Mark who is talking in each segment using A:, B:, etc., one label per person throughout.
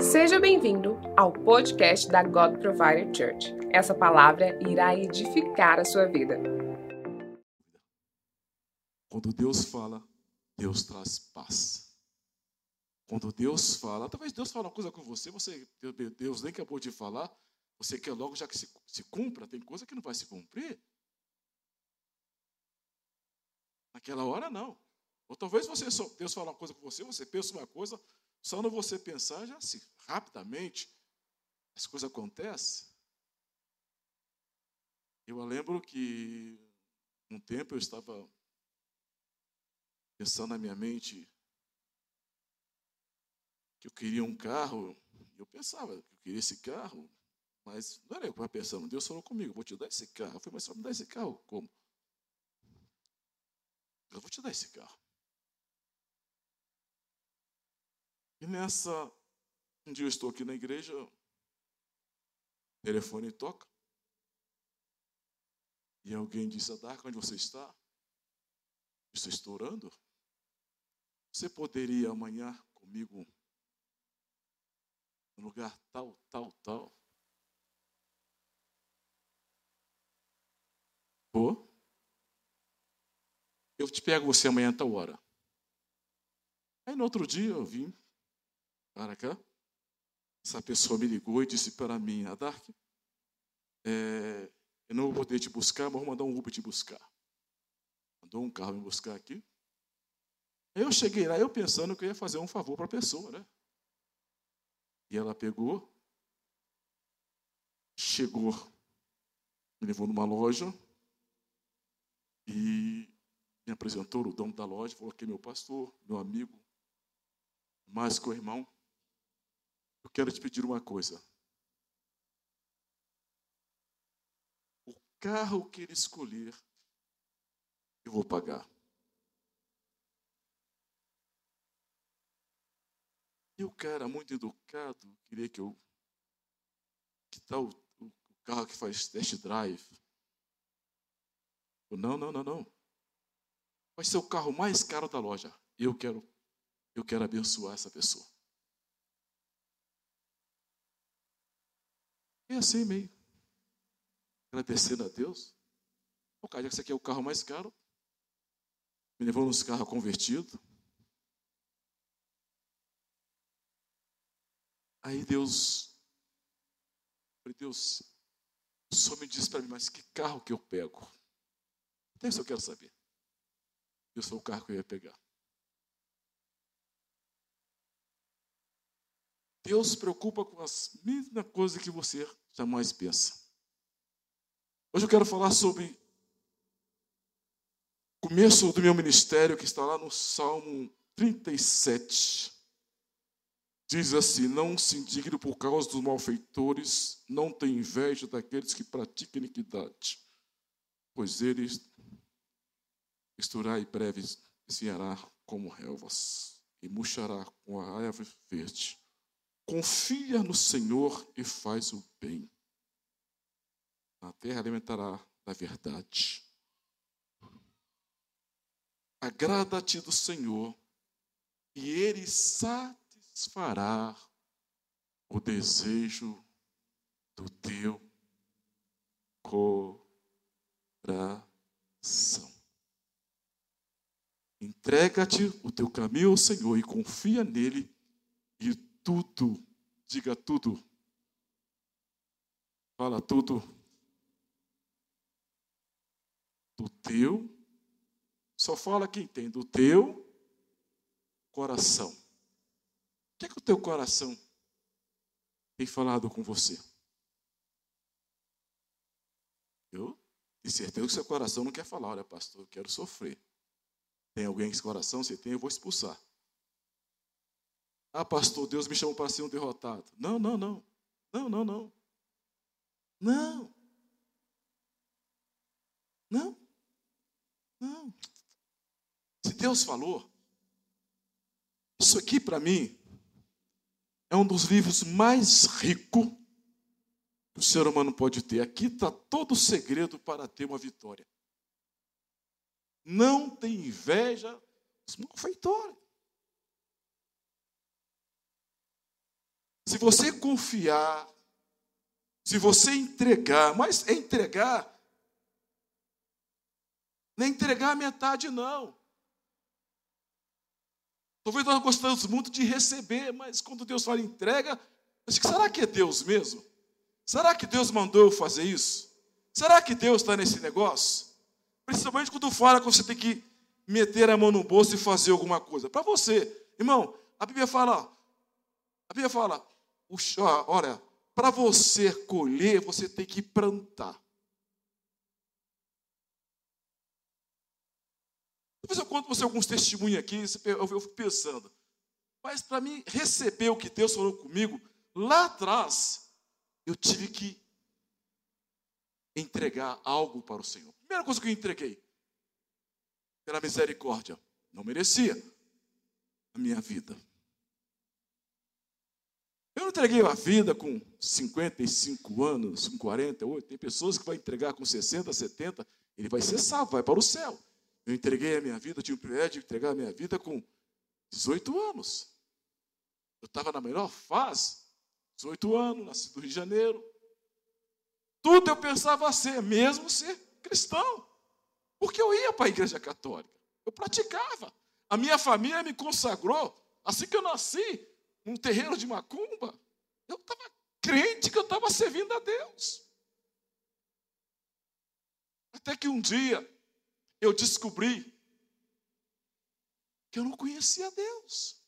A: Seja bem-vindo ao podcast da God Provider Church. Essa palavra irá edificar a sua vida.
B: Quando Deus fala, Deus traz paz. Quando Deus fala, talvez Deus fale uma coisa com você, você, Deus nem acabou de falar, você quer logo já que se, se cumpra, tem coisa que não vai se cumprir. Naquela hora, não. Ou talvez você Deus fale uma coisa com você, você pensa uma coisa, só no você pensar, já se rapidamente as coisas acontecem. Eu lembro que um tempo eu estava pensando na minha mente que eu queria um carro, eu pensava que eu queria esse carro, mas não era eu que estava pensando, Deus falou comigo, vou te dar esse carro. Eu falei, mas só me dar esse carro como? Eu vou te dar esse carro. E nessa, um dia eu estou aqui na igreja, o telefone toca. E alguém disse, Adarca, onde você está? Estou estourando. Você poderia amanhã comigo no lugar tal, tal, tal? Vou. Eu te pego você amanhã a tal hora. Aí no outro dia eu vim para cá. Essa pessoa me ligou e disse para mim, Adark, é, eu não vou poder te buscar, mas vou mandar um Uber te buscar. Mandou um carro me buscar aqui. Aí eu cheguei lá, eu pensando que eu ia fazer um favor para a pessoa, né? E ela pegou, chegou, me levou numa loja e me apresentou o dono da loja, falou que é meu pastor, meu amigo, mais que o irmão. Eu quero te pedir uma coisa. O carro que ele escolher, eu vou pagar. E o cara, muito educado, queria que eu. Que tal o, o carro que faz test drive? Eu, não, não, não, não. Vai ser o carro mais caro da loja. Eu quero, eu quero abençoar essa pessoa. E assim meio. Agradecendo a Deus. O cara, já que esse aqui é o carro mais caro, me levou nos carros convertidos. Aí Deus, Deus, só me diz para mim, mas que carro que eu pego? Até isso eu quero saber. Eu sou o carro que eu ia pegar. Deus se preocupa com as mesmas coisas que você jamais pensa. Hoje eu quero falar sobre o começo do meu ministério, que está lá no Salmo 37. Diz assim: Não se indigne por causa dos malfeitores, não tem inveja daqueles que praticam iniquidade, pois eles estará e breve viará como relvas e murchará com a árvore verde. Confia no Senhor e faz o bem. A terra alimentará da verdade. Agrada-te do Senhor e Ele satisfará o desejo do teu coração. Entrega-te o teu caminho ao Senhor e confia nele, e tudo, diga tudo, fala tudo, do teu, só fala quem tem, do teu coração. O que é que o teu coração tem falado com você? Eu tenho certeza que seu coração não quer falar, olha, pastor, eu quero sofrer. Tem alguém com esse coração? Se tem, eu vou expulsar. Ah, pastor, Deus me chamou para ser um derrotado. Não, não, não. Não, não, não. Não. Não. Não. Se Deus falou, isso aqui para mim é um dos livros mais ricos que o ser humano pode ter. Aqui está todo o segredo para ter uma vitória. Não tem inveja dos malfeitores. Se você confiar, se você entregar, mas entregar, nem entregar a metade, não. Talvez nós gostamos muito de receber, mas quando Deus fala entrega, será que é Deus mesmo? Será que Deus mandou eu fazer isso? Será que Deus está nesse negócio? Principalmente quando fala que você tem que meter a mão no bolso e fazer alguma coisa. Para você, irmão, a Bíblia fala, a Bíblia fala, olha, para você colher, você tem que plantar. Depois eu conto você alguns testemunhos aqui, eu fico pensando. Mas para mim receber o que Deus falou comigo, lá atrás, eu tive que entregar algo para o Senhor. Primeira coisa que eu entreguei, pela misericórdia, não merecia a minha vida. Eu entreguei a vida com 55 anos, com 48. Tem pessoas que vão entregar com 60, 70, ele vai ser salvo, vai para o céu. Eu entreguei a minha vida, eu tive o privilégio de entregar a minha vida com 18 anos. Eu estava na melhor fase, 18 anos, nasci do Rio de Janeiro. Tudo eu pensava ser, mesmo ser cristão. Porque eu ia para a igreja católica, eu praticava. A minha família me consagrou, assim que eu nasci, num terreiro de macumba. Eu estava crente que eu estava servindo a Deus. Até que um dia, eu descobri que eu não conhecia Deus.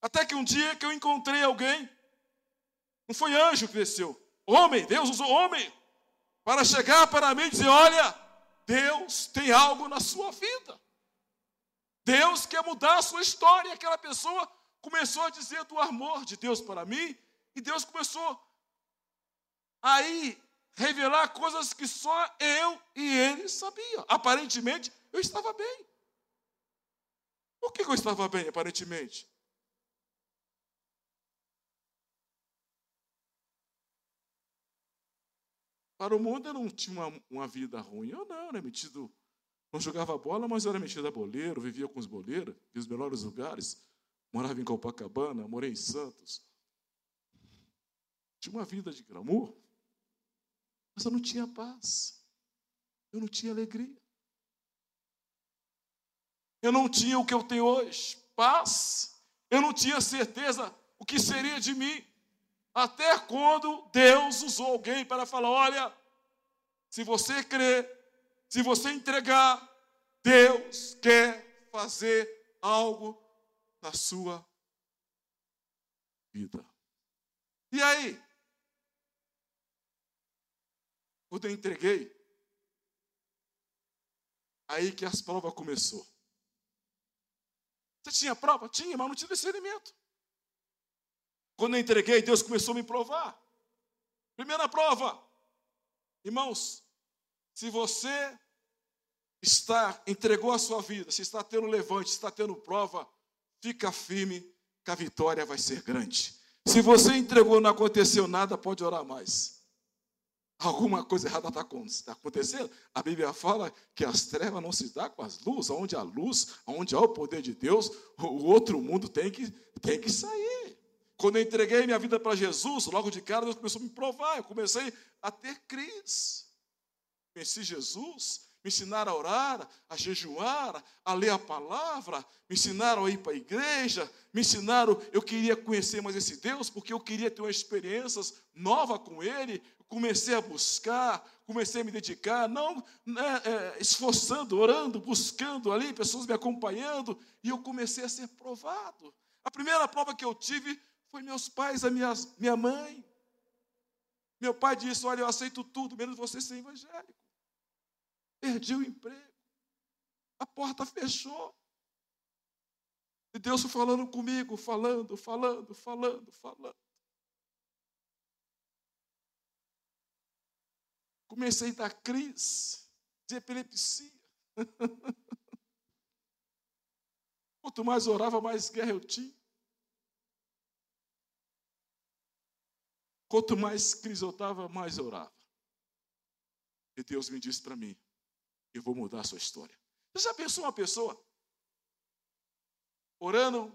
B: Até que um dia que eu encontrei alguém, não foi anjo que desceu, homem, Deus usou homem, para chegar para mim e dizer: Olha, Deus tem algo na sua vida. Deus quer mudar a sua história. Aquela pessoa começou a dizer do amor de Deus para mim, e Deus começou aí revelar coisas que só eu e ele sabiam. Aparentemente, eu estava bem. Por que eu estava bem, aparentemente? Para o mundo eu não tinha uma, uma vida ruim. Eu não, né? Metido. Não jogava bola, mas eu era metido a boleiro, vivia com os boleiros, nos melhores lugares. Morava em Copacabana, morei em Santos. Tinha uma vida de glamour. Mas eu não tinha paz. Eu não tinha alegria. Eu não tinha o que eu tenho hoje, paz. Eu não tinha certeza o que seria de mim. Até quando Deus usou alguém para falar: olha, se você crer, se você entregar, Deus quer fazer algo na sua vida. E aí? Quando eu entreguei, aí que as provas começou. Você tinha prova? Tinha, mas não tinha discernimento. Quando eu entreguei, Deus começou a me provar. Primeira prova. Irmãos, se você está, entregou a sua vida, se está tendo levante, se está tendo prova, fica firme que a vitória vai ser grande. Se você entregou não aconteceu nada, pode orar mais. Alguma coisa errada está tá acontecendo. A Bíblia fala que as trevas não se dão com as luzes. Onde há luz, onde há o poder de Deus, o outro mundo tem que, tem que sair. Quando eu entreguei minha vida para Jesus, logo de cara Deus começou a me provar. Eu comecei a ter crise. Conheci Jesus, me ensinaram a orar, a jejuar, a ler a palavra, me ensinaram a ir para a igreja, me ensinaram, eu queria conhecer mais esse Deus, porque eu queria ter uma experiências nova com Ele, comecei a buscar, comecei a me dedicar, não né, é, esforçando, orando, buscando ali, pessoas me acompanhando, e eu comecei a ser provado. A primeira prova que eu tive foi meus pais, a minha, minha mãe. Meu pai disse: Olha, eu aceito tudo, menos você ser evangélico. Perdi o emprego, a porta fechou. E Deus falando comigo, falando, falando, falando, falando. Comecei a dar crise de epilepsia. Quanto mais orava, mais guerra eu tinha. Quanto mais crise eu estava, mais eu orava. E Deus me disse para mim: Eu vou mudar a sua história. Você já pensou uma pessoa orando,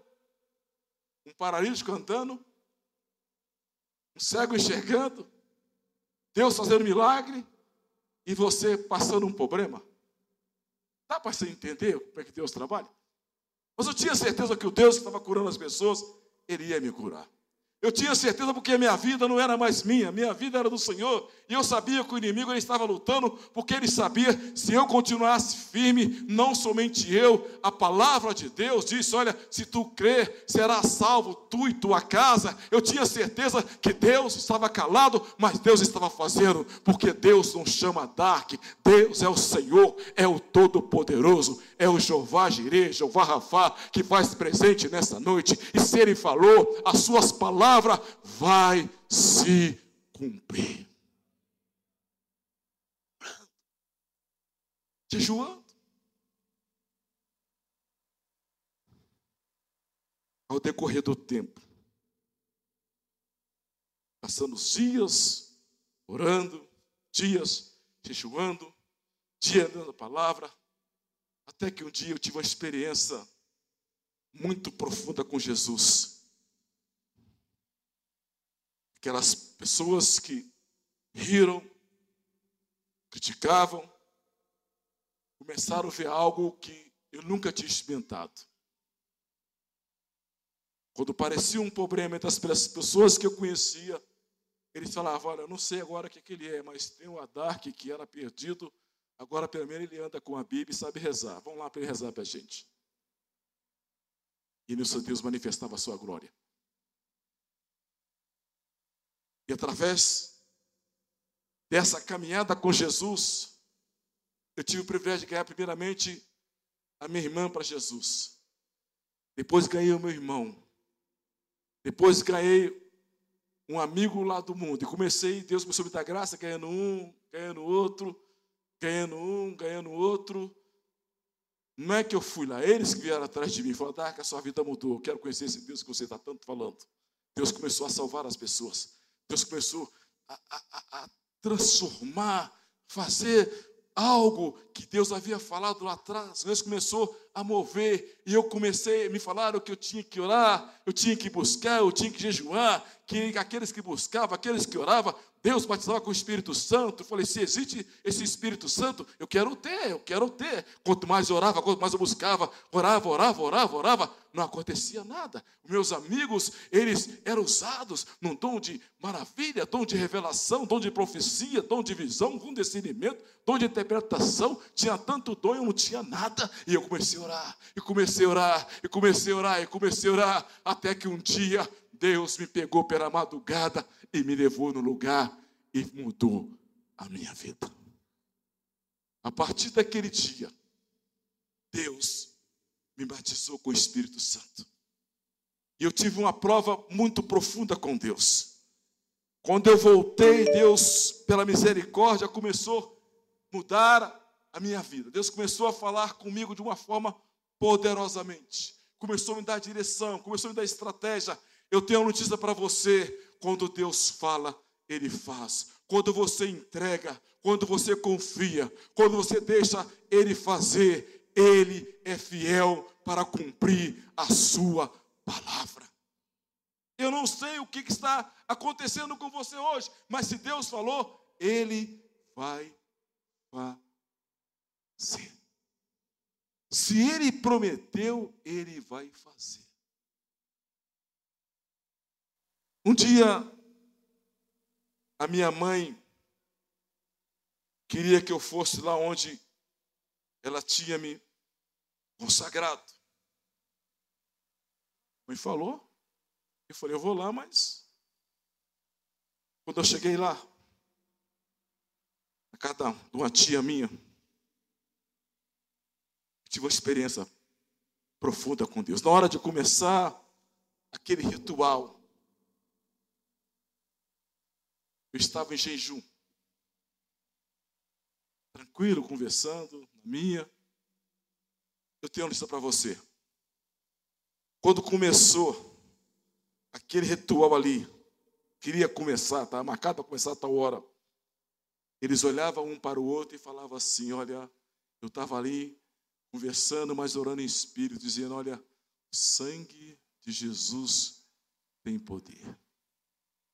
B: um paralítico cantando, o cego enxergando, Deus fazendo milagre e você passando um problema. Dá para você entender como é que Deus trabalha? Mas eu tinha certeza que o Deus que estava curando as pessoas, Ele ia me curar. Eu tinha certeza porque minha vida não era mais minha, minha vida era do Senhor. E eu sabia que o inimigo ele estava lutando, porque ele sabia se eu continuasse firme, não somente eu, a palavra de Deus disse: Olha, se tu crer, será salvo tu e tua casa. Eu tinha certeza que Deus estava calado, mas Deus estava fazendo, porque Deus não chama Dark, Deus é o Senhor, é o Todo-Poderoso, é o Jeová Jireh, Jeová Rafá, que faz presente nessa noite. E se Ele falou, as suas palavras palavra vai se cumprir. Jejuando. Ao decorrer do tempo, passando os dias, orando, dias jejuando, dia dando a palavra, até que um dia eu tive uma experiência muito profunda com Jesus. Aquelas pessoas que riram, criticavam, começaram a ver algo que eu nunca tinha experimentado. Quando parecia um problema entre as pessoas que eu conhecia, eles falavam: Olha, eu não sei agora o que, que ele é, mas tem o Adark que era perdido, agora pelo menos ele anda com a Bíblia e sabe rezar. Vamos lá para ele rezar para a gente. E nisso Deus manifestava a sua glória. E através dessa caminhada com Jesus, eu tive o privilégio de ganhar primeiramente a minha irmã para Jesus. Depois ganhei o meu irmão. Depois ganhei um amigo lá do mundo. E comecei, Deus começou a me dar graça, ganhando um, ganhando outro, ganhando um, ganhando outro. Não é que eu fui lá, eles que vieram atrás de mim, falaram, ah, que a sua vida mudou, eu quero conhecer esse Deus que você está tanto falando. Deus começou a salvar as pessoas. Deus começou a, a, a transformar, fazer algo que Deus havia falado lá atrás. Deus começou a mover e eu comecei, me falaram que eu tinha que orar, eu tinha que buscar, eu tinha que jejuar, que aqueles que buscavam, aqueles que oravam, Deus batizava com o Espírito Santo. Eu falei: se existe esse Espírito Santo, eu quero ter, eu quero ter. Quanto mais eu orava, quanto mais eu buscava, orava, orava, orava, orava, não acontecia nada. Meus amigos, eles eram usados num dom de maravilha, dom de revelação, dom de profecia, dom de visão, de discernimento, dom de interpretação. Tinha tanto dom, eu não tinha nada. E eu comecei a orar, e comecei a orar, e comecei a orar, e comecei a orar, até que um dia Deus me pegou pela madrugada e me levou no lugar e mudou a minha vida. A partir daquele dia, Deus me batizou com o Espírito Santo. E eu tive uma prova muito profunda com Deus. Quando eu voltei, Deus, pela misericórdia, começou a mudar a minha vida. Deus começou a falar comigo de uma forma poderosamente. Começou a me dar direção, começou a me dar estratégia. Eu tenho uma notícia para você: quando Deus fala, Ele faz. Quando você entrega, quando você confia, quando você deixa Ele fazer, Ele é fiel para cumprir a sua palavra. Eu não sei o que está acontecendo com você hoje, mas se Deus falou, Ele vai fazer. Se Ele prometeu, Ele vai fazer. Um dia, a minha mãe queria que eu fosse lá onde ela tinha me consagrado. Me falou, eu falei, eu vou lá, mas quando eu cheguei lá, a casa de uma tia minha, tive uma experiência profunda com Deus. Na hora de começar aquele ritual, Eu estava em jejum. Tranquilo, conversando, na minha. Eu tenho uma lista para você. Quando começou aquele ritual ali, queria começar, estava marcado para começar a tal hora. Eles olhavam um para o outro e falavam assim: Olha, eu estava ali conversando, mas orando em espírito, dizendo: Olha, o sangue de Jesus tem poder.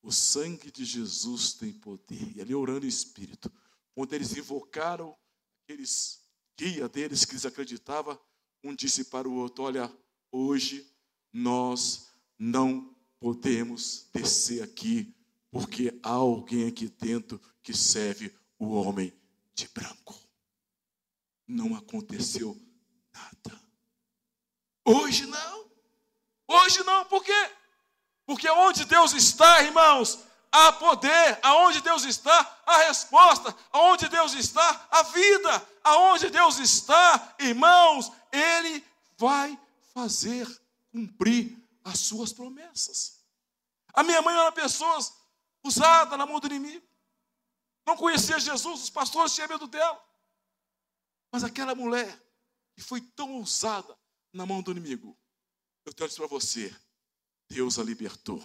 B: O sangue de Jesus tem poder. E ali orando em espírito, quando eles invocaram aqueles guia deles que eles acreditavam, um disse para o outro: Olha, hoje nós não podemos descer aqui, porque há alguém aqui dentro que serve o homem de branco. Não aconteceu nada. Hoje não. Hoje não, por quê? Porque onde Deus está, irmãos, há poder. Aonde Deus está, a resposta. Aonde Deus está, a vida. Aonde Deus está, irmãos, Ele vai fazer cumprir as suas promessas. A minha mãe era pessoa usada na mão do inimigo. Não conhecia Jesus, os pastores tinham medo dela. Mas aquela mulher que foi tão usada na mão do inimigo, eu tenho para você, Deus a libertou.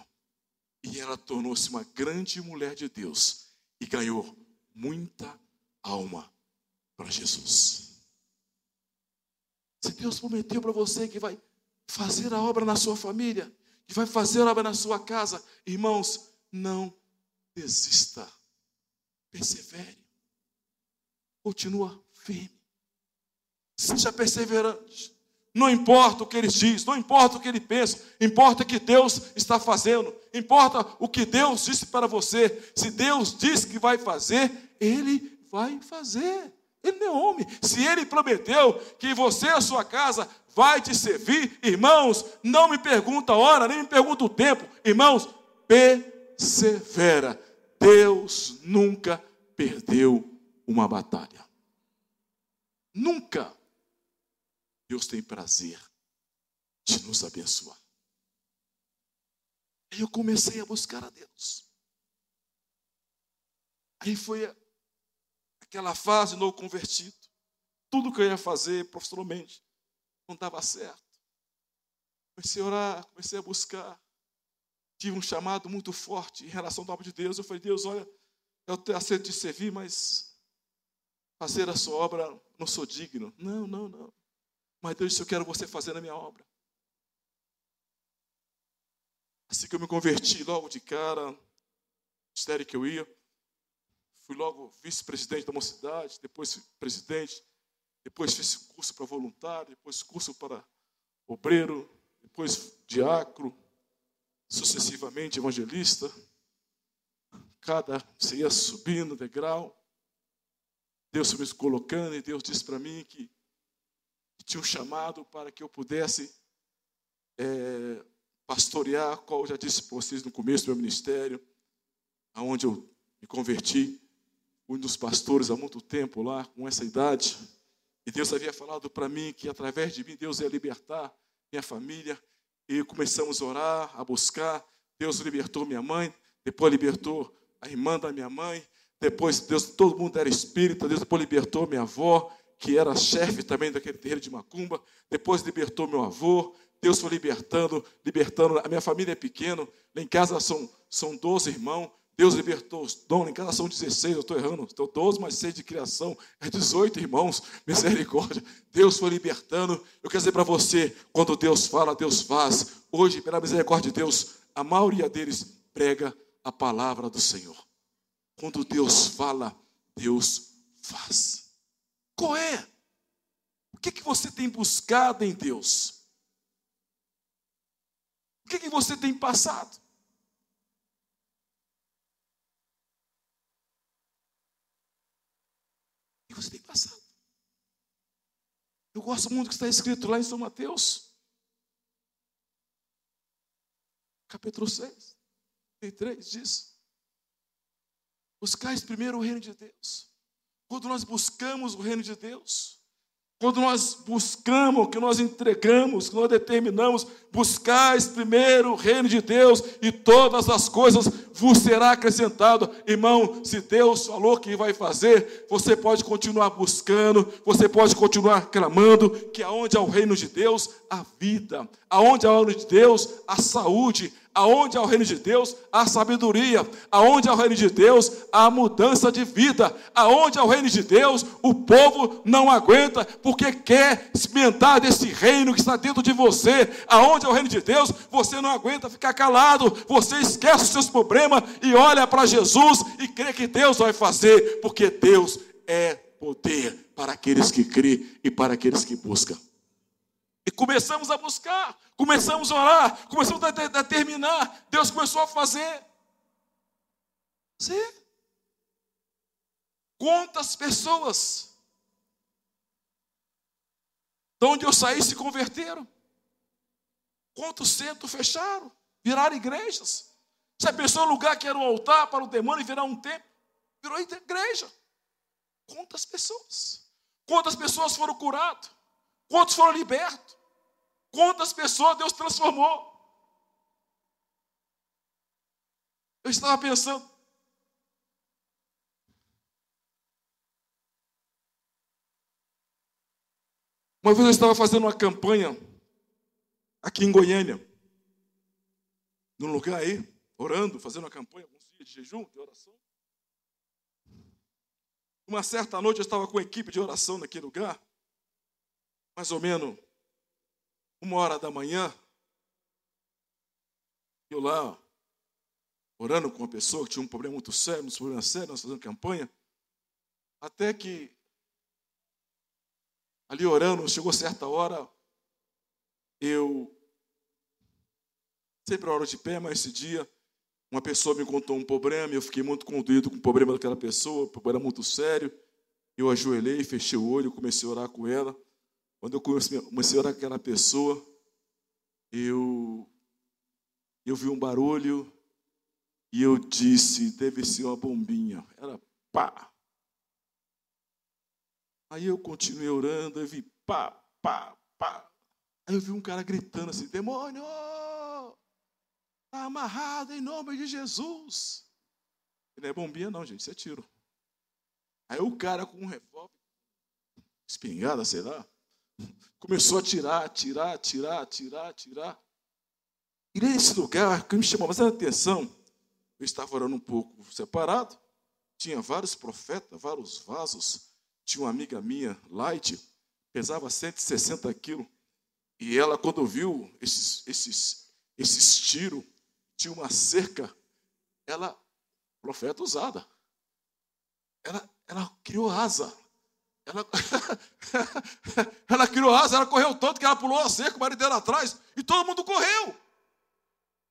B: E ela tornou-se uma grande mulher de Deus e ganhou muita alma para Jesus. Se Deus prometeu para você que vai fazer a obra na sua família, que vai fazer a obra na sua casa, irmãos, não desista. Persevere. Continua firme. Seja perseverante. Não importa o que ele diz, não importa o que ele pensa, importa o que Deus está fazendo, importa o que Deus disse para você. Se Deus disse que vai fazer, ele vai fazer. Ele não é homem. Se ele prometeu que você e a sua casa vai te servir, irmãos, não me pergunta a hora, nem me pergunta o tempo. Irmãos, persevera. Deus nunca perdeu uma batalha. Nunca. Deus tem prazer de nos abençoar. Aí eu comecei a buscar a Deus. Aí foi aquela fase novo convertido. Tudo que eu ia fazer profissionalmente não dava certo. Comecei a orar, comecei a buscar. Tive um chamado muito forte em relação ao obra de Deus. Eu falei, Deus, olha, eu aceito te servir, mas fazer a sua obra não sou digno. Não, não, não. Mas Deus disse, eu quero você fazer a minha obra. Assim que eu me converti logo de cara, ministério que eu ia, Fui logo vice-presidente da mocidade, depois presidente, depois fiz curso para voluntário, depois curso para obreiro, depois diácono, sucessivamente evangelista. Cada você ia subindo degrau. Deus me colocando e Deus disse para mim que, tinha um chamado para que eu pudesse é, pastorear, qual eu já disse para vocês no começo do meu ministério, aonde eu me converti um dos pastores há muito tempo lá, com essa idade, e Deus havia falado para mim que através de mim Deus ia libertar minha família, e começamos a orar, a buscar. Deus libertou minha mãe, depois libertou a irmã da minha mãe, depois Deus, todo mundo era espírita, Deus depois libertou minha avó, que era chefe também daquele terreiro de Macumba, depois libertou meu avô, Deus foi libertando, libertando, a minha família é pequena, lá em casa são, são 12 irmãos, Deus libertou os dons, em casa são 16, eu estou errando, estou 12 mais 6 de criação, é 18 irmãos, misericórdia. Deus foi libertando. Eu quero dizer para você, quando Deus fala, Deus faz. Hoje, pela misericórdia de Deus, a maioria deles prega a palavra do Senhor. Quando Deus fala, Deus faz. Qual é? O que, que você tem buscado em Deus? O que, que você tem passado? que você tem passado. Eu gosto muito do que está escrito lá em São Mateus, capítulo 6, 33, diz: Buscais primeiro o reino de Deus. Quando nós buscamos o reino de Deus, quando nós buscamos, que nós entregamos, que nós determinamos, buscais primeiro o reino de Deus e todas as coisas vos será acrescentado. Irmão, se Deus falou que vai fazer, você pode continuar buscando, você pode continuar clamando, que aonde há o reino de Deus, a vida, aonde há o reino de Deus, a saúde, Aonde há o reino de Deus, há sabedoria. Aonde há o reino de Deus, há mudança de vida. Aonde há o reino de Deus, o povo não aguenta, porque quer experimentar desse reino que está dentro de você. Aonde há o reino de Deus, você não aguenta ficar calado. Você esquece os seus problemas e olha para Jesus e crê que Deus vai fazer, porque Deus é poder para aqueles que crê e para aqueles que buscam. E começamos a buscar, começamos a orar, começamos a determinar. Deus começou a fazer. Sim. Quantas pessoas de onde eu saí se converteram? Quantos centros fecharam? Viraram igrejas? Você pensou no lugar que era um altar para o demônio e virar um templo? Virou igreja. Quantas pessoas? Quantas pessoas foram curadas? Quantos foram libertos? Quantas pessoas Deus transformou? Eu estava pensando. Uma vez eu estava fazendo uma campanha aqui em Goiânia, num lugar aí, orando, fazendo uma campanha, alguns dias de jejum, de oração. Uma certa noite eu estava com a equipe de oração naquele lugar, mais ou menos uma hora da manhã, eu lá, orando com uma pessoa que tinha um problema muito sério, um problema sério, nós fazendo campanha, até que, ali orando, chegou certa hora, eu, sempre oro de pé, mas esse dia, uma pessoa me contou um problema, eu fiquei muito conduído com o problema daquela pessoa, o problema era muito sério, eu ajoelhei, fechei o olho, comecei a orar com ela, quando eu comecei a orar aquela pessoa, eu, eu vi um barulho e eu disse, deve ser uma bombinha. Era pá. Aí eu continuei orando, eu vi pá, pá, pá. Aí eu vi um cara gritando assim, demônio, está amarrado em nome de Jesus. Não é bombinha não, gente, isso é tiro. Aí o cara com um revólver, espingarda, sei lá, Começou a tirar, tirar, tirar, tirar, tirar. E nesse lugar, que me chamou bastante atenção, eu estava orando um pouco separado, tinha vários profetas, vários vasos. Tinha uma amiga minha, Light, pesava 160 quilos. E ela, quando viu esses, esses, esses tiros, tinha uma cerca, ela, profeta usada, ela, ela criou asa. Ela, ela criou asa, ela correu tanto que ela pulou a cerca, o marido dela atrás, e todo mundo correu.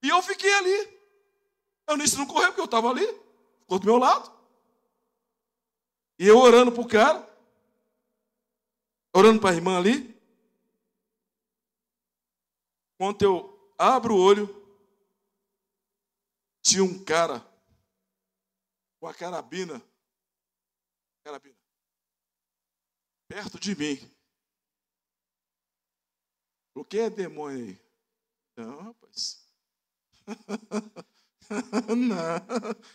B: E eu fiquei ali. Eu disse não correu, porque eu estava ali, ficou do meu lado. E eu orando para o cara, orando para a irmã ali. Quando eu abro o olho, tinha um cara com a carabina. Carabina perto de mim. O que é demônio aí? Não, rapaz. não,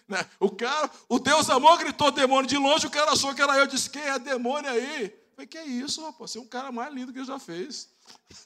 B: não. O cara, o Deus amor gritou demônio de longe, o cara achou que era eu, disse, quem é demônio aí? Eu falei, que é isso, rapaz? Você é um cara mais lindo que ele já fez.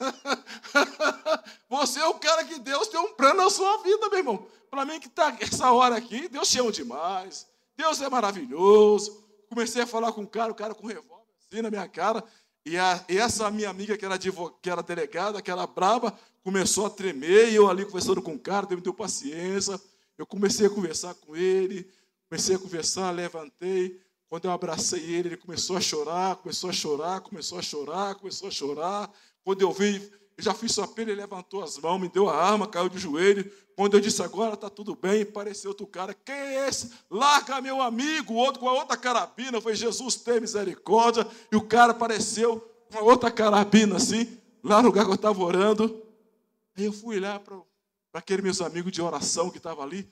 B: Você é o cara que Deus tem um plano na sua vida, meu irmão. Para mim que está essa hora aqui, Deus te ama demais. Deus é maravilhoso. Comecei a falar com o cara, o cara com revólver na minha cara. E, a, e essa minha amiga, que era, que era delegada, que era braba, começou a tremer. E eu ali conversando com o cara, me deu paciência. Eu comecei a conversar com ele, comecei a conversar, levantei. Quando eu abracei ele, ele começou a chorar, começou a chorar, começou a chorar, começou a chorar. Quando eu vi, já fiz sua ele levantou as mãos, me deu a arma, caiu de joelho. Quando eu disse agora está tudo bem, pareceu outro cara. Quem é esse? Larga meu amigo, outro com a outra carabina. Foi Jesus ter misericórdia. E o cara apareceu com a outra carabina assim, lá no lugar que eu estava orando. Aí eu fui lá para aqueles meus amigos de oração que estavam ali.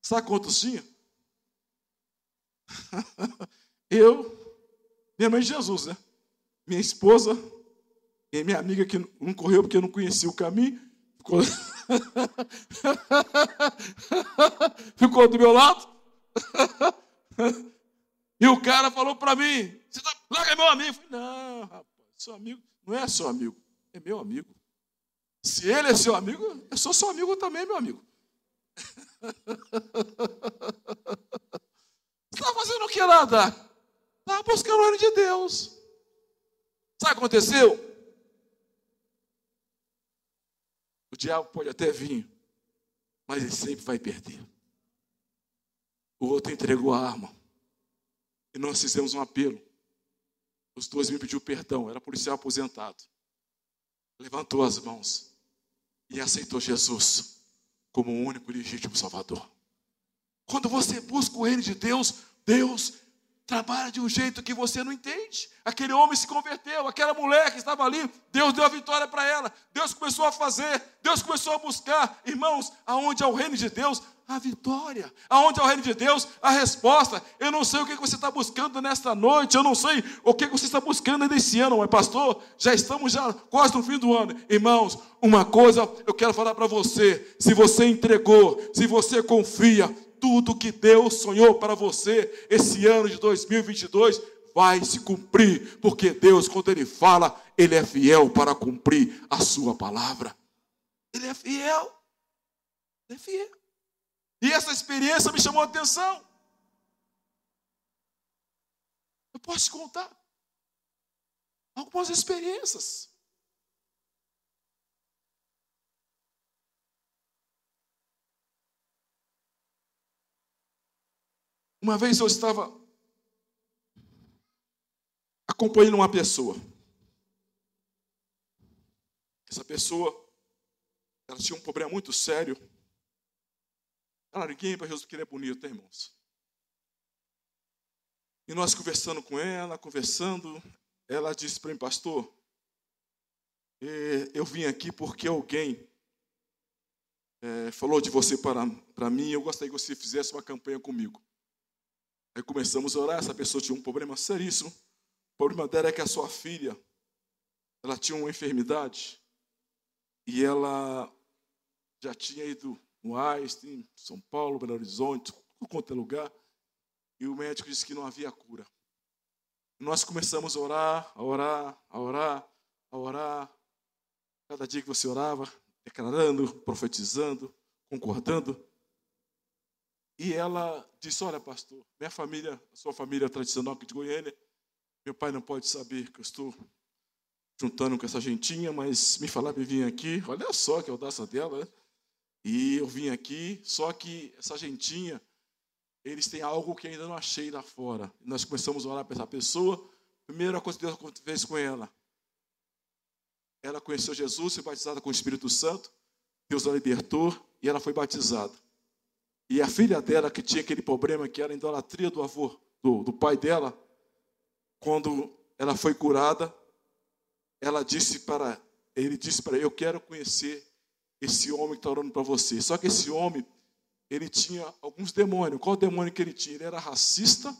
B: Sabe quantos tinha? eu, minha mãe de Jesus, né? Minha esposa e minha amiga que não correu porque eu não conhecia o caminho. Ficou... Ficou do meu lado. e o cara falou para mim: Você tá... Larga meu amigo. Eu falei, não, rapaz, seu amigo não é seu amigo, é meu amigo. Se ele é seu amigo, eu sou seu amigo também, meu amigo. Você está fazendo o que lá, Está buscando o reino de Deus. Sabe o que aconteceu? O diabo pode até vir, mas ele sempre vai perder. O outro entregou a arma. E nós fizemos um apelo. Os dois me pediu perdão, era policial aposentado. Levantou as mãos e aceitou Jesus como o único legítimo Salvador. Quando você busca o reino de Deus, Deus trabalha de um jeito que você não entende. Aquele homem se converteu, aquela mulher que estava ali, Deus deu a vitória para ela. Deus começou a fazer, Deus começou a buscar. Irmãos, aonde é o reino de Deus, a vitória. Aonde é o reino de Deus, a resposta. Eu não sei o que você está buscando nesta noite, eu não sei o que você está buscando nesse ano, mas pastor, já estamos já quase no fim do ano. Irmãos, uma coisa eu quero falar para você: se você entregou, se você confia, tudo que Deus sonhou para você esse ano de 2022 vai se cumprir, porque Deus, quando Ele fala, Ele é fiel para cumprir a Sua palavra. Ele é fiel. Ele é fiel. E essa experiência me chamou a atenção. Eu posso te contar algumas experiências. Uma vez eu estava acompanhando uma pessoa. Essa pessoa, ela tinha um problema muito sério. Ela ninguém para Jesus porque ele é bonito, né, irmãos? E nós conversando com ela, conversando, ela disse para mim, pastor, eh, eu vim aqui porque alguém é, falou de você para, para mim, eu gostaria que você fizesse uma campanha comigo. Aí começamos a orar, essa pessoa tinha um problema seríssimo. O problema dela é que a sua filha, ela tinha uma enfermidade e ela já tinha ido no Einstein, São Paulo, Belo Horizonte, por quanto é lugar, e o médico disse que não havia cura. Nós começamos a orar, a orar, a orar, a orar. Cada dia que você orava, declarando, profetizando, concordando, e ela disse: Olha, pastor, minha família, sua família tradicional aqui de Goiânia, meu pai não pode saber que eu estou juntando com essa gentinha, mas me falar para vir aqui, olha só que audácia dela, né? E eu vim aqui, só que essa gentinha, eles têm algo que ainda não achei lá fora. nós começamos a orar para essa pessoa. Primeira coisa que Deus fez com ela, ela conheceu Jesus, foi batizada com o Espírito Santo, Deus a libertou e ela foi batizada. E a filha dela, que tinha aquele problema que era a idolatria do avô, do, do pai dela, quando ela foi curada, ela disse para ele disse para eu quero conhecer esse homem que está orando para você. Só que esse homem, ele tinha alguns demônios. Qual demônio que ele tinha? Ele era racista.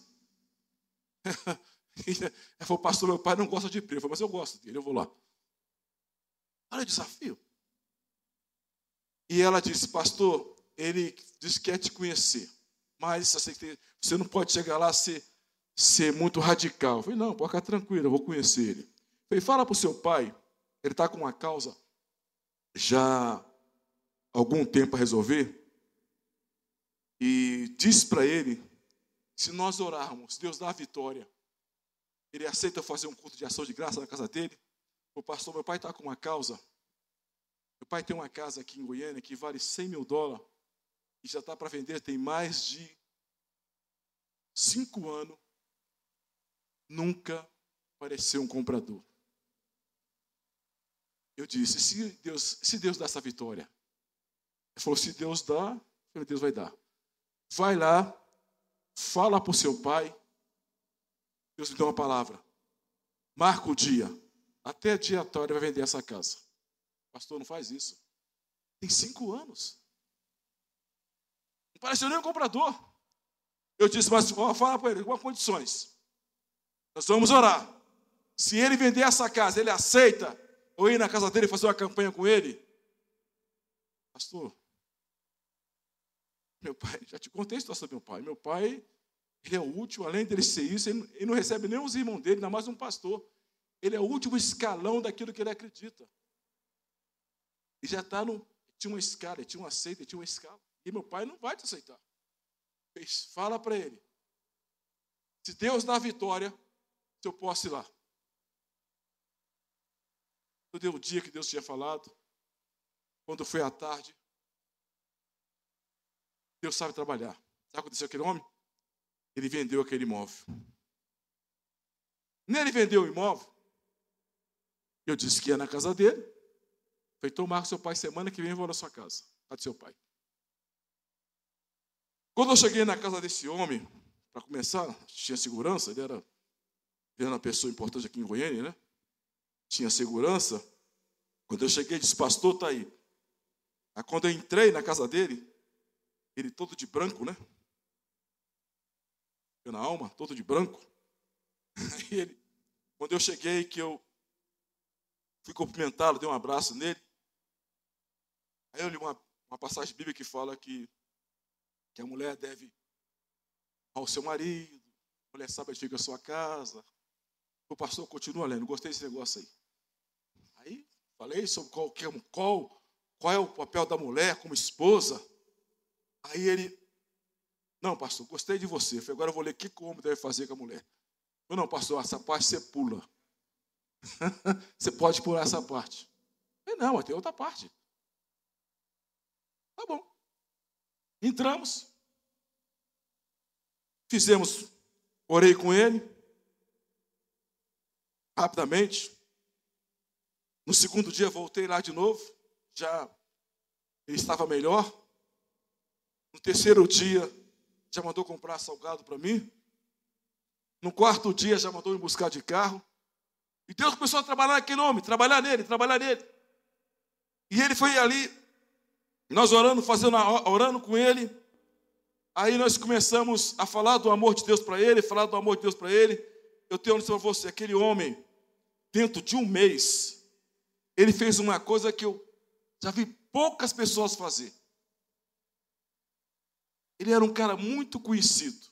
B: Ele falou, pastor, meu pai não gosta de preto. Eu falei, mas eu gosto dele, eu vou lá. Olha o desafio. E ela disse, pastor, ele diz que quer te conhecer, mas você não pode chegar lá ser, ser muito radical. Eu falei, não, pode ficar tranquilo, eu vou conhecer ele. Eu falei, fala para o seu pai, ele está com uma causa já algum tempo a resolver, e diz para ele, se nós orarmos, Deus dá a vitória, ele aceita fazer um culto de ação de graça na casa dele? O pastor, meu pai está com uma causa. Meu pai tem uma casa aqui em Goiânia que vale 100 mil dólares e já está para vender tem mais de cinco anos, nunca apareceu um comprador. Eu disse, se Deus, se Deus dá essa vitória, ele falou, se Deus dá, Deus vai dar. Vai lá, fala para o seu pai, Deus me deu uma palavra. Marca o dia. Até dia tal ele vai vender essa casa. Pastor, não faz isso. Tem cinco anos. Não apareceu nenhum comprador. Eu disse, mas fala para ele, com condições. Nós vamos orar. Se ele vender essa casa, ele aceita ou ir na casa dele fazer uma campanha com ele? Pastor, meu pai, já te contei a situação do meu pai. Meu pai, ele é o último, além dele ser isso, ele não recebe nem os irmãos dele, ainda mais um pastor. Ele é o último escalão daquilo que ele acredita. E já está no. Tinha uma escala, tinha uma seita, tinha uma escala. E meu pai não vai te aceitar. Fala para ele. Se Deus dá vitória, se eu posso ir lá. Eu dei o dia que Deus tinha falado. Quando foi à tarde. Deus sabe trabalhar. Sabe o que aconteceu aquele homem? Ele vendeu aquele imóvel. Nem ele vendeu o imóvel. Eu disse que ia na casa dele. Falei, tomar seu pai semana que vem eu vou na sua casa. A do seu pai. Quando eu cheguei na casa desse homem, para começar, tinha segurança, ele era, ele era uma pessoa importante aqui em Goiânia, né? Tinha segurança. Quando eu cheguei, disse, pastor, está aí. Aí quando eu entrei na casa dele, ele todo de branco, né? Eu na alma, todo de branco. Aí ele, quando eu cheguei, que eu fui cumprimentá-lo, dei um abraço nele. Aí eu li uma, uma passagem bíblica que fala que que a mulher deve ao seu marido, a mulher sabe edificar a sua casa. O pastor continua lendo, gostei desse negócio aí. Aí falei sobre qual, qual, qual é o papel da mulher como esposa. Aí ele, não, pastor, gostei de você. Falei, agora eu vou ler o que o homem deve fazer com a mulher. Eu, não, pastor, essa parte você pula. você pode pular essa parte. Eu, não, mas tem outra parte. Tá bom. Entramos. Fizemos, orei com ele. Rapidamente. No segundo dia voltei lá de novo. Já ele estava melhor. No terceiro dia, já mandou comprar salgado para mim. No quarto dia, já mandou me buscar de carro. E Deus começou a trabalhar aquele homem, trabalhar nele, trabalhar nele. E ele foi ali nós orando, fazendo, orando com ele. Aí nós começamos a falar do amor de Deus para ele, falar do amor de Deus para ele. Eu tenho para você, aquele homem, dentro de um mês, ele fez uma coisa que eu já vi poucas pessoas fazer. Ele era um cara muito conhecido.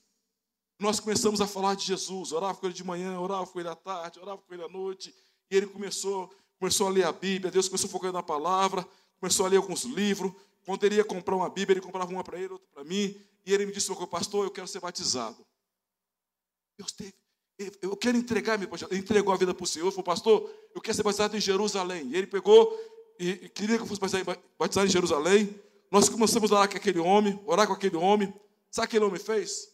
B: Nós começamos a falar de Jesus, orava com ele de manhã, orava com ele à tarde, orava com ele à noite, e ele começou, começou a ler a Bíblia, Deus começou a focar na palavra, começou a ler alguns livros. Quando ele ia comprar uma Bíblia, ele comprava uma para ele, outra para mim. E ele me disse, pastor, eu quero ser batizado. Deus teve, eu quero entregar, ele entregou a vida para o Senhor. Falou, pastor, eu quero ser batizado em Jerusalém. E ele pegou e queria que eu fosse batizado em Jerusalém. Nós começamos a orar com aquele homem, orar com aquele homem. Sabe o que aquele homem fez?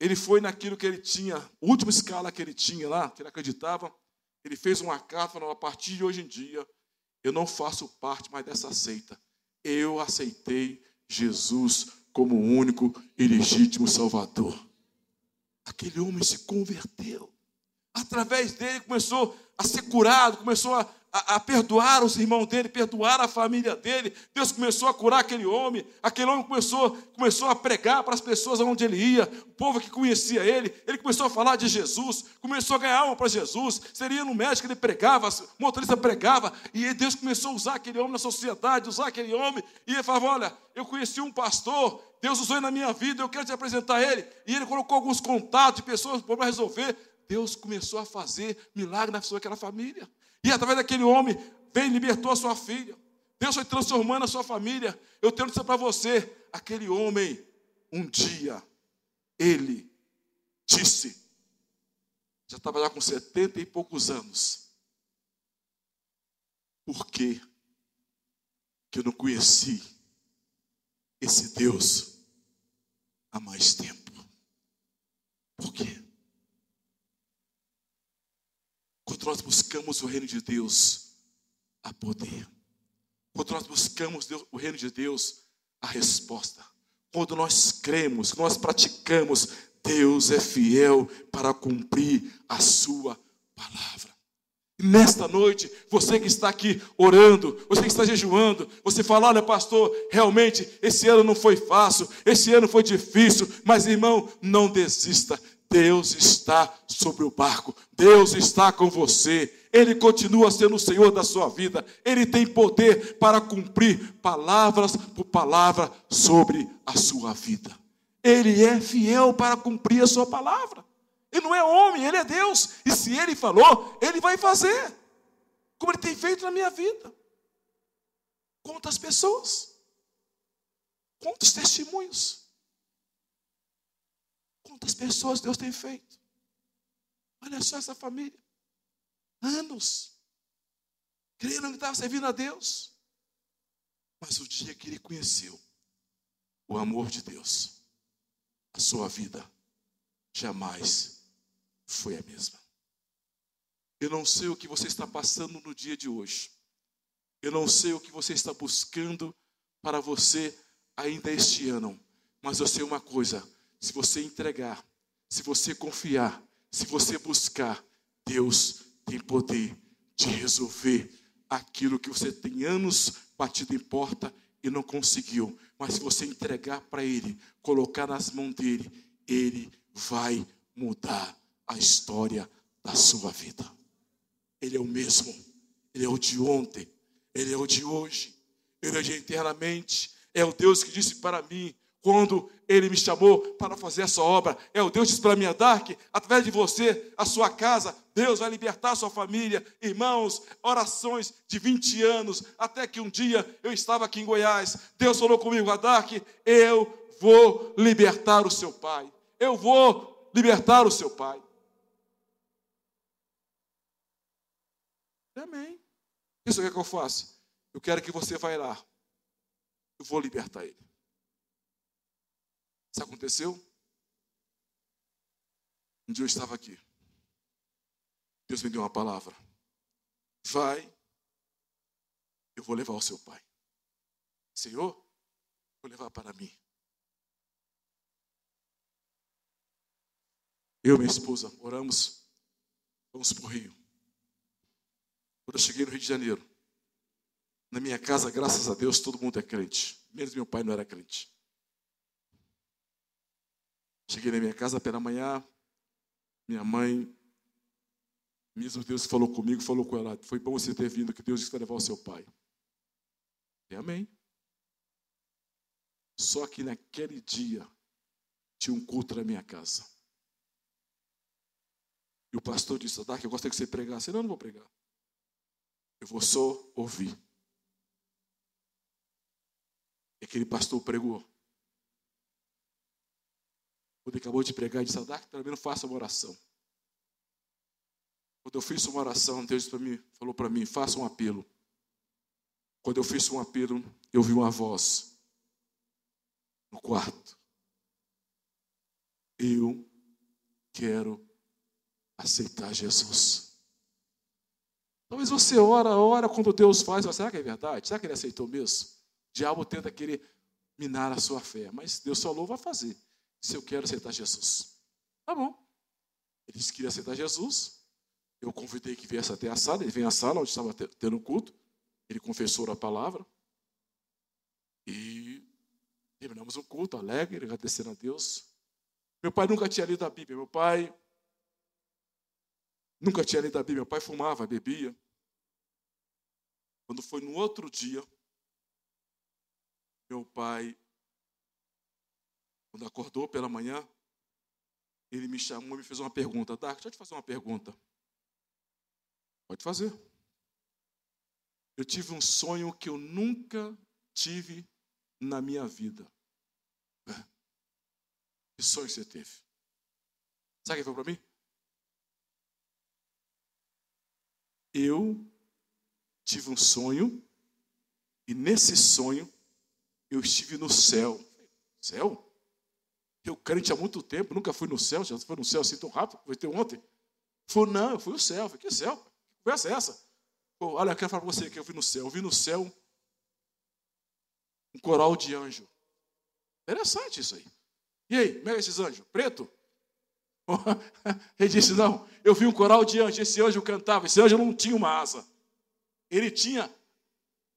B: Ele foi naquilo que ele tinha, última escala que ele tinha lá, que ele acreditava. Ele fez uma carta falando, a partir de hoje em dia, eu não faço parte mais dessa seita. Eu aceitei Jesus como o único e legítimo Salvador. Aquele homem se converteu. Através dele começou a ser curado, começou a, a, a, perdoar os irmãos dele, perdoar a família dele. Deus começou a curar aquele homem. Aquele homem começou, começou a pregar para as pessoas onde ele ia, o povo que conhecia ele. Ele começou a falar de Jesus, começou a ganhar alma para Jesus. Seria no médico, ele pregava, o motorista pregava. E Deus começou a usar aquele homem na sociedade, usar aquele homem. E ele falava: Olha, eu conheci um pastor, Deus usou ele na minha vida, eu quero te apresentar ele. E ele colocou alguns contatos de pessoas para resolver. Deus começou a fazer milagre na pessoa daquela família. E através daquele homem, veio e libertou a sua filha. Deus foi transformando a sua família. Eu tenho que dizer para você: aquele homem, um dia, ele disse, já estava já com setenta e poucos anos, por que eu não conheci esse Deus há mais tempo? Por quê? Quando nós buscamos o reino de Deus, há poder. Quando nós buscamos o reino de Deus, a resposta. Quando nós cremos, nós praticamos, Deus é fiel para cumprir a sua palavra. E nesta noite, você que está aqui orando, você que está jejuando, você fala: olha, pastor, realmente esse ano não foi fácil, esse ano foi difícil, mas irmão, não desista. Deus está sobre o barco, Deus está com você, Ele continua sendo o Senhor da sua vida, Ele tem poder para cumprir palavras por palavra sobre a sua vida. Ele é fiel para cumprir a sua palavra. Ele não é homem, ele é Deus. E se ele falou, ele vai fazer. Como ele tem feito na minha vida. Quantas pessoas? Quantos testemunhos? Quantas pessoas Deus tem feito? Olha só essa família. Anos. Crendo que estava servindo a Deus. Mas o dia que ele conheceu o amor de Deus, a sua vida jamais foi a mesma. Eu não sei o que você está passando no dia de hoje. Eu não sei o que você está buscando para você ainda este ano. Mas eu sei uma coisa: se você entregar, se você confiar, se você buscar, Deus tem poder de resolver aquilo que você tem anos batido em porta e não conseguiu. Mas se você entregar para Ele, colocar nas mãos dele, Ele vai mudar a história da sua vida. Ele é o mesmo. Ele é o de ontem. Ele é o de hoje. Ele é de eternamente. É o Deus que disse para mim: quando ele me chamou para fazer essa obra. É o Deus diz para mim, Dark, através de você, a sua casa, Deus vai libertar a sua família. Irmãos, orações de 20 anos, até que um dia eu estava aqui em Goiás. Deus falou comigo, Dark, eu vou libertar o seu pai. Eu vou libertar o seu pai. Amém. Isso é que eu faço. Eu quero que você vá lá. Eu vou libertar ele. Isso aconteceu? Um dia eu estava aqui. Deus me deu uma palavra. Vai, eu vou levar o seu pai. Senhor, vou levar para mim. Eu e minha esposa oramos, vamos para o Rio. Quando eu cheguei no Rio de Janeiro, na minha casa, graças a Deus, todo mundo é crente. Menos meu pai não era crente. Cheguei na minha casa pela manhã, minha mãe, mesmo Deus falou comigo, falou com ela, foi bom você ter vindo, que Deus disse levar o seu pai. E amém. Só que naquele dia tinha um culto na minha casa. E o pastor disse, Dark, eu gostaria que você pregasse. Não, eu não vou pregar. Eu vou só ouvir. E aquele pastor pregou. Quando ele acabou de pregar, ele disse, Dark, pelo menos faça uma oração. Quando eu fiz uma oração, Deus para mim, falou para mim, faça um apelo. Quando eu fiz um apelo, eu vi uma voz no quarto. Eu quero aceitar Jesus. Talvez você ora, ora quando Deus faz, será que é verdade? Será que ele aceitou mesmo? O diabo tenta querer minar a sua fé, mas Deus falou, vai fazer se eu quero aceitar Jesus. Tá bom. Ele disse que queria aceitar Jesus. Eu convidei que viesse até a sala. Ele veio à sala onde estava tendo culto. Ele confessou a palavra. E terminamos o culto, alegre, agradecendo a Deus. Meu pai nunca tinha lido a Bíblia. Meu pai nunca tinha lido a Bíblia. Meu pai fumava, bebia. Quando foi no outro dia, meu pai quando acordou pela manhã, ele me chamou e me fez uma pergunta. Dark, deixa eu te fazer uma pergunta. Pode fazer. Eu tive um sonho que eu nunca tive na minha vida. É. Que sonho você teve? Sabe o que foi para mim? Eu tive um sonho e nesse sonho eu estive no céu. Céu? Eu crente há muito tempo, nunca fui no céu, já foi no céu assim tão rápido, foi ter ontem. Falei, não, eu fui no céu. Falei, que céu? Que conversa é essa? Olha, eu quero falar para você que eu vi no céu. Eu vi no céu um coral de anjo. Interessante isso aí. E aí, como é, é esses anjos? Preto? Ele disse, não, eu vi um coral de anjos. Esse anjo cantava, esse anjo não tinha uma asa. Ele tinha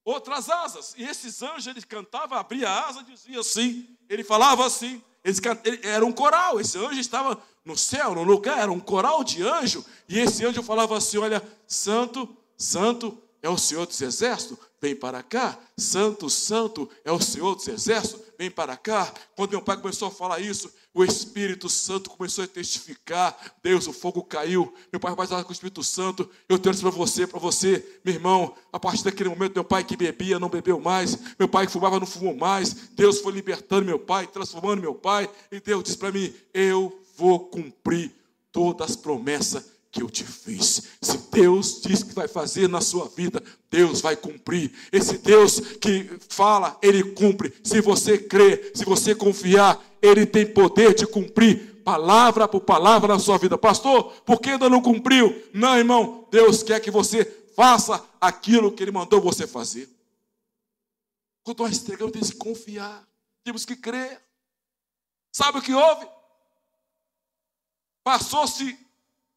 B: outras asas. E esses anjos, ele cantava, abria a asa, dizia assim, ele falava assim. Eles, era um coral, esse anjo estava no céu, no lugar, era um coral de anjo, e esse anjo falava assim: Olha, santo, santo, é o Senhor dos Exércitos, vem para cá. Santo, Santo é o Senhor dos Exércitos, vem para cá. Quando meu pai começou a falar isso, o Espírito Santo começou a testificar. Deus, o fogo caiu. Meu pai falar com o Espírito Santo. Eu tenho isso para você, para você, meu irmão. A partir daquele momento, meu pai que bebia, não bebeu mais. Meu pai que fumava, não fumou mais. Deus foi libertando meu pai, transformando meu pai. E Deus disse para mim: Eu vou cumprir todas as promessas que eu te fiz. Se Deus diz que vai fazer na sua vida, Deus vai cumprir. Esse Deus que fala, ele cumpre. Se você crer, se você confiar, ele tem poder de cumprir palavra por palavra na sua vida. Pastor, por que ainda não cumpriu? Não, irmão, Deus quer que você faça aquilo que ele mandou você fazer. Quando nós entregamos, temos que confiar, temos que crer. Sabe o que houve? Passou-se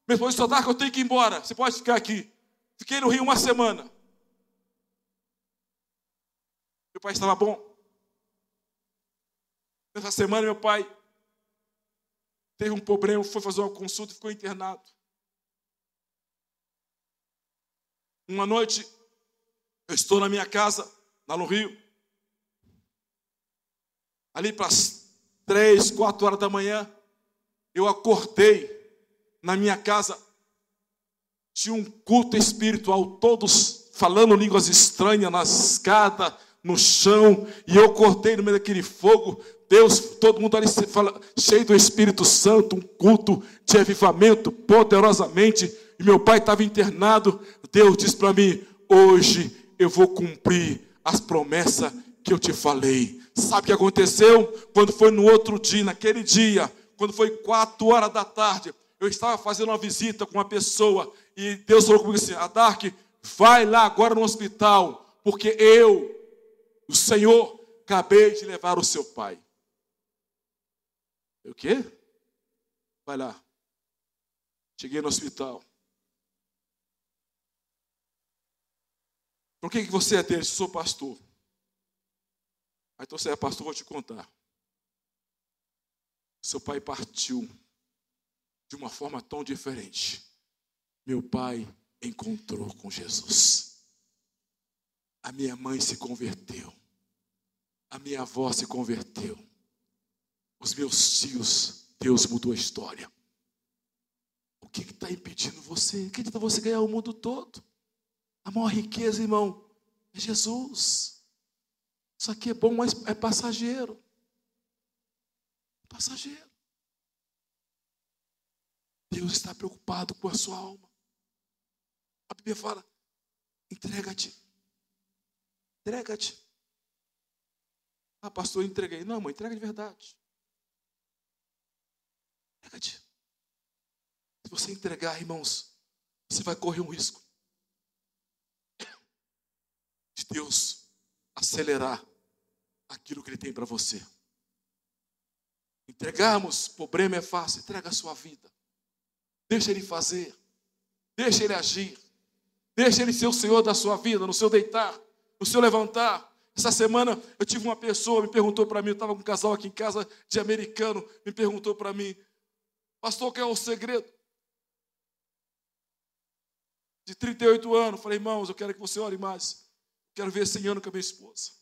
B: meu esposo disse, que eu tenho que ir embora. Você pode ficar aqui. Fiquei no Rio uma semana. Meu pai estava bom. Nessa semana, meu pai teve um problema, foi fazer uma consulta e ficou internado. Uma noite, eu estou na minha casa, lá no Rio. Ali para as três, quatro horas da manhã, eu acordei na minha casa tinha um culto espiritual, todos falando línguas estranhas na escada, no chão, e eu cortei no meio daquele fogo. Deus, todo mundo ali fala, cheio do Espírito Santo, um culto de avivamento poderosamente. E meu pai estava internado. Deus disse para mim: hoje eu vou cumprir as promessas que eu te falei. Sabe o que aconteceu? Quando foi no outro dia, naquele dia, quando foi quatro horas da tarde, eu estava fazendo uma visita com uma pessoa e Deus falou comigo assim: Adark, vai lá agora no hospital, porque eu, o Senhor, acabei de levar o seu pai. O quê? Vai lá. Cheguei no hospital. Por que, que você é dele? Eu sou pastor. Aí então você é pastor, vou te contar. Seu pai partiu de uma forma tão diferente. Meu pai encontrou com Jesus. A minha mãe se converteu. A minha avó se converteu. Os meus tios, Deus mudou a história. O que está impedindo você? O que está você ganhar o mundo todo? A maior riqueza, irmão, é Jesus. Isso aqui é bom, mas é passageiro. Passageiro. Deus está preocupado com a sua alma. A Bíblia fala: entrega-te. Entrega-te. Ah, pastor, eu entreguei. Não, mãe, entrega de verdade. Entrega-te. Se você entregar, irmãos, você vai correr um risco de Deus acelerar aquilo que Ele tem para você. Entregarmos, problema é fácil, entrega a sua vida. Deixa Ele fazer. Deixa Ele agir. Deixa Ele ser o Senhor da sua vida, no seu deitar, no seu levantar. Essa semana eu tive uma pessoa, me perguntou para mim, eu estava com um casal aqui em casa de americano, me perguntou para mim, pastor, qual é o segredo? De 38 anos, falei, irmãos, eu quero que você ore mais. Quero ver 100 anos com a minha esposa.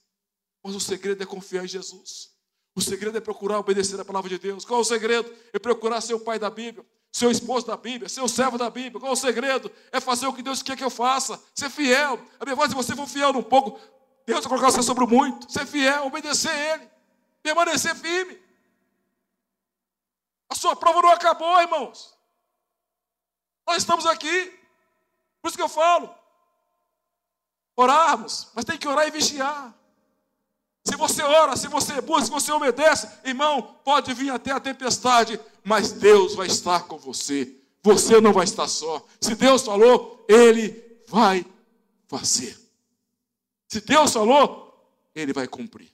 B: Mas o segredo é confiar em Jesus. O segredo é procurar obedecer a palavra de Deus. Qual é o segredo? É procurar ser o pai da Bíblia seu esposo da Bíblia, seu servo da Bíblia. Qual é o segredo? É fazer o que Deus quer que eu faça. Ser fiel. A minha voz, se você for fiel num pouco, Deus vai colocar você sobre muito. Ser fiel, obedecer a Ele. Permanecer firme. A sua prova não acabou, irmãos. Nós estamos aqui. Por isso que eu falo. Orarmos, mas tem que orar e vigiar. Se você ora, se você busca, se você obedece, irmão, pode vir até a tempestade, mas Deus vai estar com você. Você não vai estar só. Se Deus falou, Ele vai fazer. Se Deus falou, Ele vai cumprir.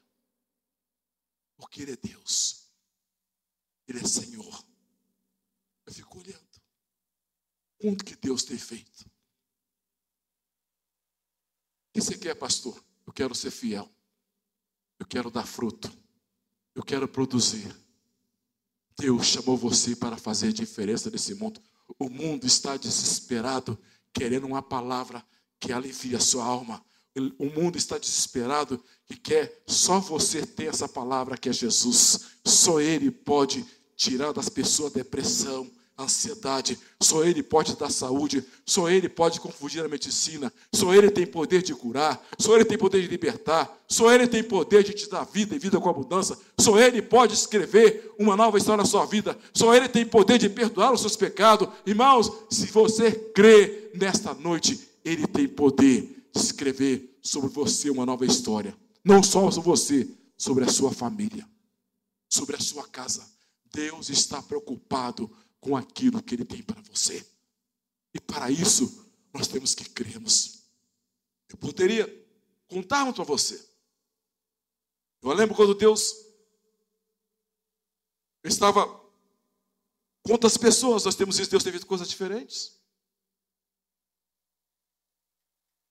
B: Porque Ele é Deus. Ele é Senhor. Eu fico olhando. Quanto que Deus tem feito? O que você quer, pastor? Eu quero ser fiel. Eu quero dar fruto. Eu quero produzir. Deus chamou você para fazer diferença nesse mundo. O mundo está desesperado, querendo uma palavra que alivia a sua alma. O mundo está desesperado e quer só você ter essa palavra que é Jesus. Só Ele pode tirar das pessoas depressão, ansiedade. Só Ele pode dar saúde. Só Ele pode confundir a medicina. Só Ele tem poder de curar. Só Ele tem poder de libertar. Só Ele tem poder de te dar vida e vida com abundância. Só Ele pode escrever uma nova história na sua vida. Só Ele tem poder de perdoar os seus pecados. Irmãos, se você crê nesta noite, Ele tem poder de escrever sobre você uma nova história. Não só sobre você, sobre a sua família, sobre a sua casa. Deus está preocupado com aquilo que Ele tem para você. E para isso, nós temos que crermos. Eu poderia contar muito a você. Eu lembro quando Deus estava. Quantas pessoas nós temos visto Deus ter visto coisas diferentes?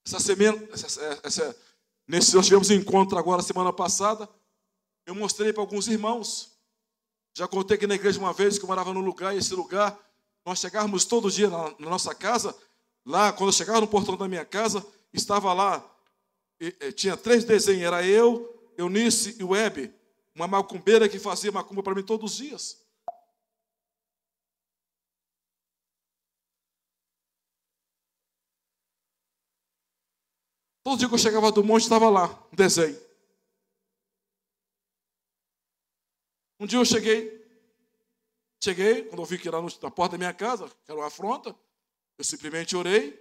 B: Essa semana, essa, essa, nesse, nós tivemos um encontro agora, semana passada. Eu mostrei para alguns irmãos. Já contei aqui na igreja uma vez que eu morava num lugar, e esse lugar, nós chegávamos todo dia na, na nossa casa. Lá, quando eu chegava no portão da minha casa, estava lá, e, e, tinha três desenhos, era eu, Eunice e Web, uma macumbeira que fazia macumba para mim todos os dias. Todo dia que eu chegava do monte, estava lá, um desenho. Um dia eu cheguei, cheguei, quando eu vi que era na porta da minha casa, que era uma afronta, eu simplesmente orei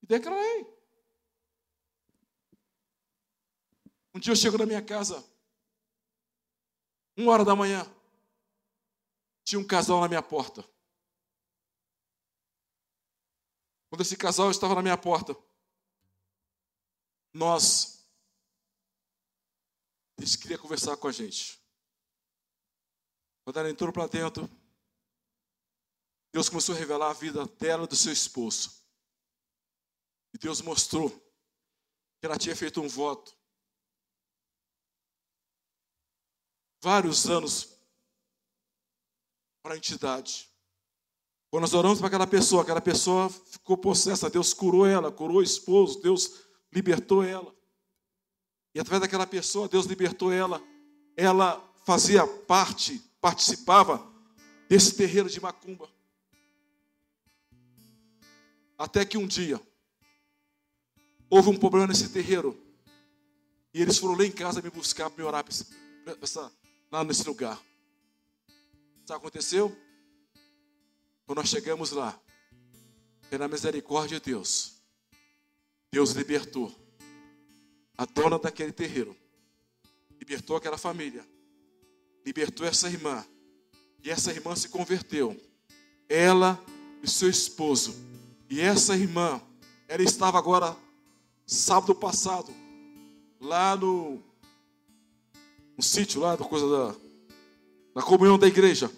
B: e declarei. Um dia eu chego na minha casa, uma hora da manhã, tinha um casal na minha porta. Quando esse casal estava na minha porta, nós. Eles queriam conversar com a gente. Quando ela entrou para dentro, Deus começou a revelar a vida dela do seu esposo. E Deus mostrou que ela tinha feito um voto. Vários anos para a entidade. Quando nós oramos para aquela pessoa, aquela pessoa ficou possessa, Deus curou ela, curou o esposo, Deus libertou ela. E através daquela pessoa, Deus libertou ela. Ela fazia parte, participava desse terreiro de macumba. Até que um dia houve um problema nesse terreiro. E eles foram lá em casa me buscar para me orar lá nesse lugar. Sabe o que aconteceu? Quando nós chegamos lá, pela misericórdia de Deus, Deus libertou a dona daquele terreiro, libertou aquela família, libertou essa irmã, e essa irmã se converteu. Ela e seu esposo. E essa irmã, ela estava agora, sábado passado, lá no, no sítio, lá da coisa da, da comunhão da igreja.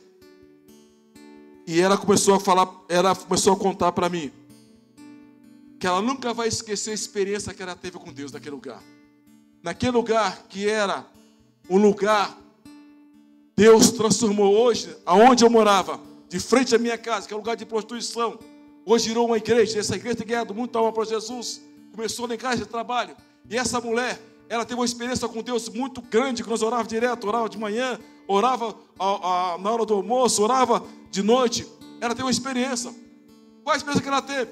B: E ela começou a falar, ela começou a contar para mim que ela nunca vai esquecer a experiência que ela teve com Deus naquele lugar. Naquele lugar que era um lugar, Deus transformou hoje, aonde eu morava, de frente à minha casa, que é um lugar de prostituição. Hoje virou uma igreja, essa igreja tem ganhado muita alma para Jesus. Começou na casa de trabalho. E essa mulher, ela teve uma experiência com Deus muito grande, que nós orávamos direto, orava de manhã, orava a, a, na hora do almoço, orava de noite. Ela teve uma experiência. Qual a experiência que ela teve?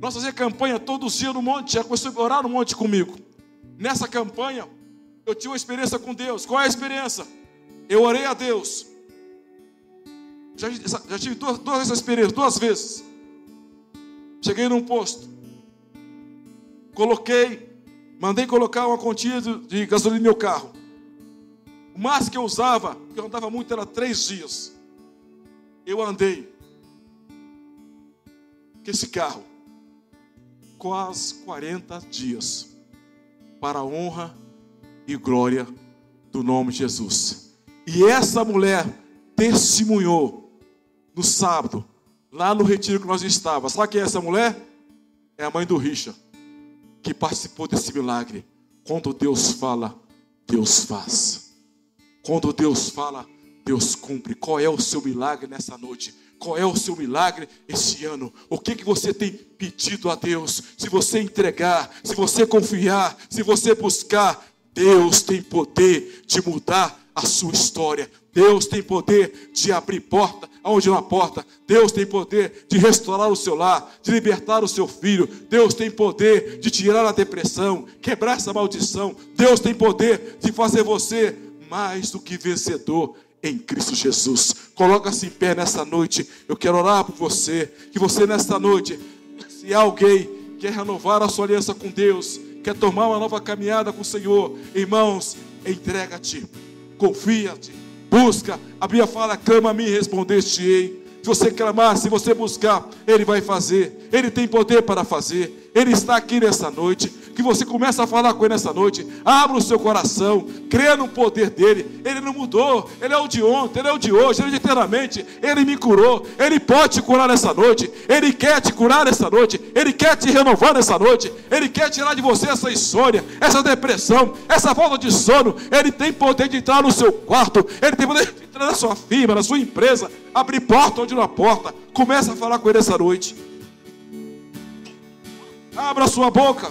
B: Nós fazíamos campanha todos os dias no monte, já começou a orar no monte comigo. Nessa campanha, eu tive uma experiência com Deus. Qual é a experiência? Eu orei a Deus. Já, já tive duas, duas experiências, duas vezes. Cheguei num posto. Coloquei, mandei colocar uma quantia de, gasolina no meu carro. O máximo que eu usava, que eu andava muito, era três dias. Eu andei com esse carro quase 40 dias para a honra e glória do nome de Jesus. E essa mulher testemunhou no sábado, lá no retiro que nós estávamos. Sabe quem é essa mulher? É a mãe do Richa, que participou desse milagre. Quando Deus fala, Deus faz. Quando Deus fala, Deus cumpre. Qual é o seu milagre nessa noite? qual é o seu milagre esse ano. O que, que você tem pedido a Deus? Se você entregar, se você confiar, se você buscar, Deus tem poder de mudar a sua história. Deus tem poder de abrir porta onde não há porta. Deus tem poder de restaurar o seu lar, de libertar o seu filho. Deus tem poder de tirar a depressão, quebrar essa maldição. Deus tem poder de fazer você mais do que vencedor em Cristo Jesus. Coloca-se em pé nessa noite. Eu quero orar por você. Que você nesta noite, se alguém quer renovar a sua aliança com Deus, quer tomar uma nova caminhada com o Senhor, irmãos, entrega-te, confia-te busca. A Bíblia fala: clama a mim e respondeste-ei. Se você clamar, se você buscar, Ele vai fazer. Ele tem poder para fazer. Ele está aqui nessa noite que você começa a falar com Ele nessa noite. Abra o seu coração, creia no poder dEle. Ele não mudou, Ele é o de ontem, Ele é o de hoje, Ele é de eternamente. Ele me curou, Ele pode te curar nessa noite. Ele quer te curar nessa noite, Ele quer te renovar nessa noite. Ele quer tirar de você essa insônia, essa depressão, essa falta de sono. Ele tem poder de entrar no seu quarto, Ele tem poder de entrar na sua firma, na sua empresa, abrir porta onde não há porta. Começa a falar com Ele essa noite. Abra sua boca.